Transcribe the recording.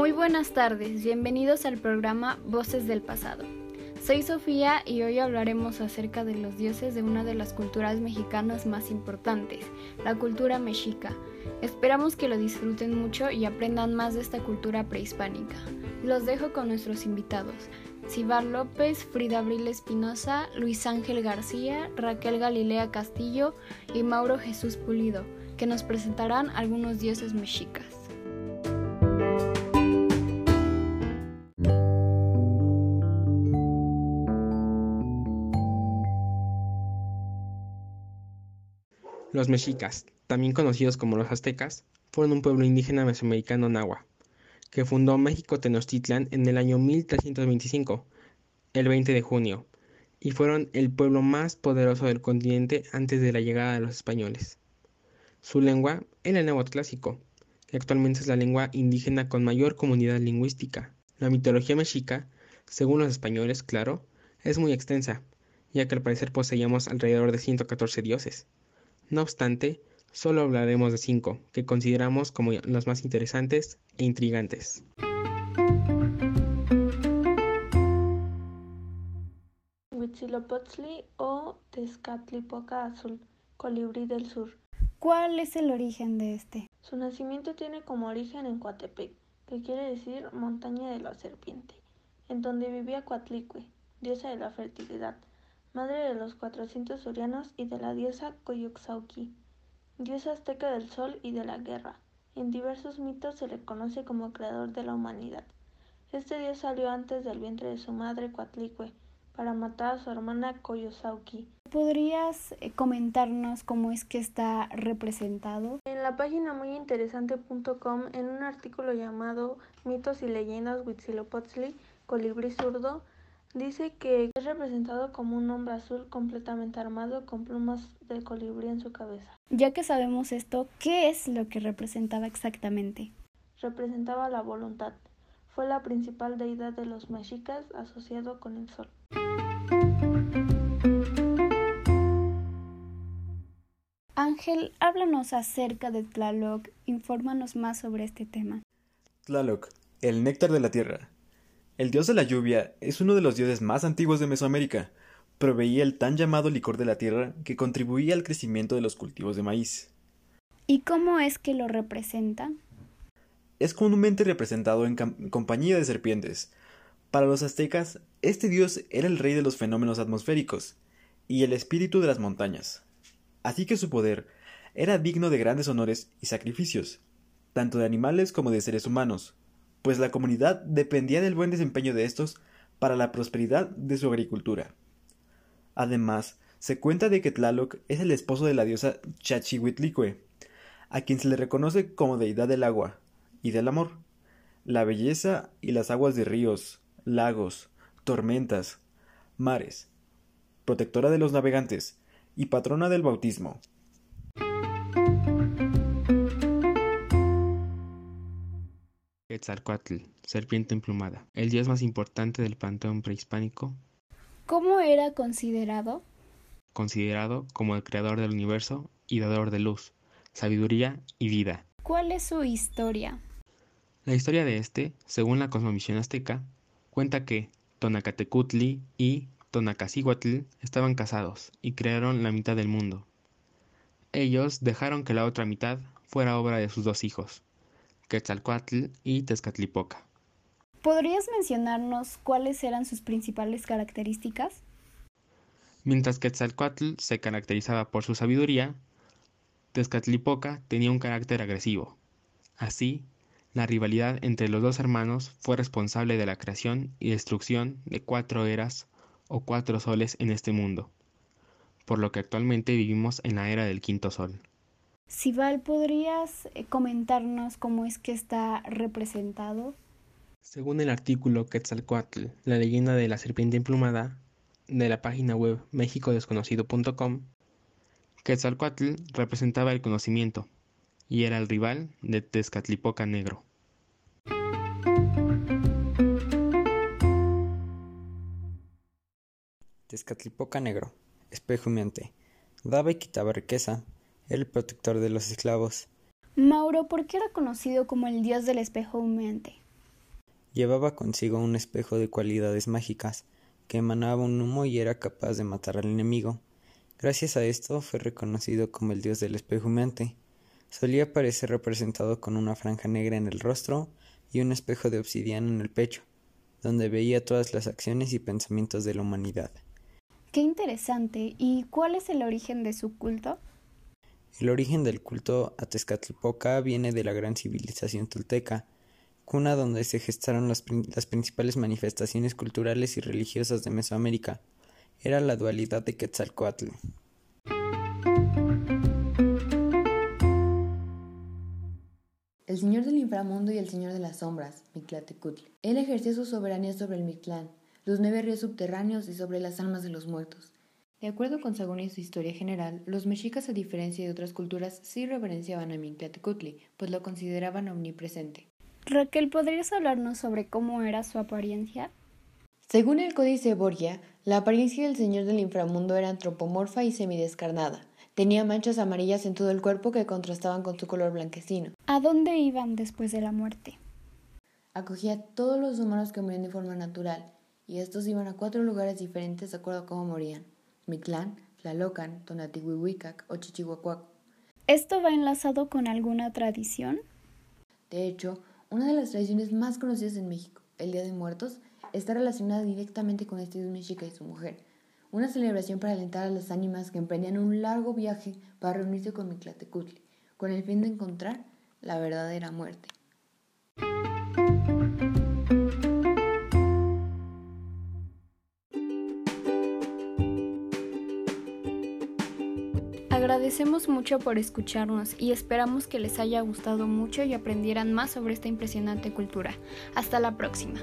Muy buenas tardes, bienvenidos al programa Voces del Pasado. Soy Sofía y hoy hablaremos acerca de los dioses de una de las culturas mexicanas más importantes, la cultura mexica. Esperamos que lo disfruten mucho y aprendan más de esta cultura prehispánica. Los dejo con nuestros invitados. Cibar López, Frida Abril Espinosa, Luis Ángel García, Raquel Galilea Castillo y Mauro Jesús Pulido, que nos presentarán algunos dioses mexicas. Los mexicas, también conocidos como los aztecas, fueron un pueblo indígena mesoamericano nahua, que fundó México Tenochtitlan en el año 1325, el 20 de junio, y fueron el pueblo más poderoso del continente antes de la llegada de los españoles. Su lengua era el náhuatl clásico, que actualmente es la lengua indígena con mayor comunidad lingüística. La mitología mexica, según los españoles, claro, es muy extensa, ya que al parecer poseíamos alrededor de 114 dioses. No obstante, solo hablaremos de cinco, que consideramos como los más interesantes e intrigantes. Huitzilopochtli o Tezcatlipoca Azul, colibrí del sur. ¿Cuál es el origen de este? Su nacimiento tiene como origen en Coatepec, que quiere decir montaña de la serpiente, en donde vivía Coatlicue, diosa de la fertilidad, madre de los cuatrocientos surianos y de la diosa Coyuxauqui, diosa azteca del sol y de la guerra. En diversos mitos se le conoce como creador de la humanidad. Este dios salió antes del vientre de su madre Coatlicue para matar a su hermana Coyosauqui. ¿Podrías eh, comentarnos cómo es que está representado? En la página muyinteresante.com, en un artículo llamado Mitos y leyendas Huitzilopochtli, colibrí zurdo, Dice que es representado como un hombre azul completamente armado con plumas de colibrí en su cabeza. Ya que sabemos esto, ¿qué es lo que representaba exactamente? Representaba la voluntad. Fue la principal deidad de los mexicas asociado con el sol. Ángel, háblanos acerca de Tlaloc, infórmanos más sobre este tema. Tlaloc, el néctar de la tierra, el dios de la lluvia es uno de los dioses más antiguos de Mesoamérica. Proveía el tan llamado licor de la tierra que contribuía al crecimiento de los cultivos de maíz. ¿Y cómo es que lo representa? Es comúnmente representado en compañía de serpientes. Para los aztecas, este dios era el rey de los fenómenos atmosféricos y el espíritu de las montañas. Así que su poder era digno de grandes honores y sacrificios, tanto de animales como de seres humanos pues la comunidad dependía del buen desempeño de estos para la prosperidad de su agricultura. Además, se cuenta de que Tlaloc es el esposo de la diosa Chachihuitlicue, a quien se le reconoce como deidad del agua y del amor, la belleza y las aguas de ríos, lagos, tormentas, mares, protectora de los navegantes y patrona del bautismo. Quetzalcoatl, serpiente emplumada, el dios más importante del panteón prehispánico. ¿Cómo era considerado? Considerado como el creador del universo y dador de luz, sabiduría y vida. ¿Cuál es su historia? La historia de este, según la cosmovisión azteca, cuenta que Tonacatecutli y Tonacacihuatl estaban casados y crearon la mitad del mundo. Ellos dejaron que la otra mitad fuera obra de sus dos hijos, Quetzalcoatl y Tezcatlipoca. ¿Podrías mencionarnos cuáles eran sus principales características? Mientras Quetzalcoatl se caracterizaba por su sabiduría, Tezcatlipoca tenía un carácter agresivo. Así, la rivalidad entre los dos hermanos fue responsable de la creación y destrucción de cuatro eras o cuatro soles en este mundo, por lo que actualmente vivimos en la era del quinto sol. Sival, ¿podrías eh, comentarnos cómo es que está representado? Según el artículo Quetzalcoatl, la leyenda de la serpiente emplumada, de la página web mexicodesconocido.com, Quetzalcoatl representaba el conocimiento y era el rival de Tezcatlipoca Negro. Tezcatlipoca Negro, espejo daba y quitaba riqueza, el protector de los esclavos. Mauro, ¿por qué era conocido como el dios del espejo humeante? Llevaba consigo un espejo de cualidades mágicas, que emanaba un humo y era capaz de matar al enemigo. Gracias a esto fue reconocido como el dios del espejo humeante. Solía aparecer representado con una franja negra en el rostro y un espejo de obsidiana en el pecho, donde veía todas las acciones y pensamientos de la humanidad. Qué interesante. ¿Y cuál es el origen de su culto? El origen del culto a Tezcatlipoca viene de la gran civilización tolteca, cuna donde se gestaron las, principales manifestaciones culturales y religiosas de Mesoamérica. Era la dualidad de Quetzalcoatl. El señor del inframundo y el señor de las sombras, Mictlatecutli. Él ejerció su soberanía sobre el Mictlán, los nueve ríos subterráneos y sobre las almas de los muertos. De acuerdo con Sagún y su historia general, los mexicas, a diferencia de otras culturas, sí reverenciaban a Mictlatecutli, pues lo consideraban omnipresente. Raquel, ¿podrías hablarnos sobre cómo era su apariencia? Según el Códice Borgia, la apariencia del señor del inframundo era antropomorfa y semidescarnada. Tenía manchas amarillas en todo el cuerpo que contrastaban con su color blanquecino. ¿A dónde iban después de la muerte? Acogía a todos los humanos que morían de forma natural, y estos iban a cuatro lugares diferentes de acuerdo a cómo morían. Mictlán, Tlalocan, Tonatihuihuicac o Chichihuacuac. ¿Esto va enlazado con alguna tradición? De hecho, una de las tradiciones más conocidas en México, el Día de Muertos, está relacionada directamente con este dios mexica y su mujer, una celebración para alentar a las ánimas que emprendían un largo viaje para reunirse con Mictlatecutli, con el fin de encontrar la verdadera muerte. Agradecemos mucho por escucharnos y esperamos que les haya gustado mucho y aprendieran más sobre esta impresionante cultura. Hasta la próxima.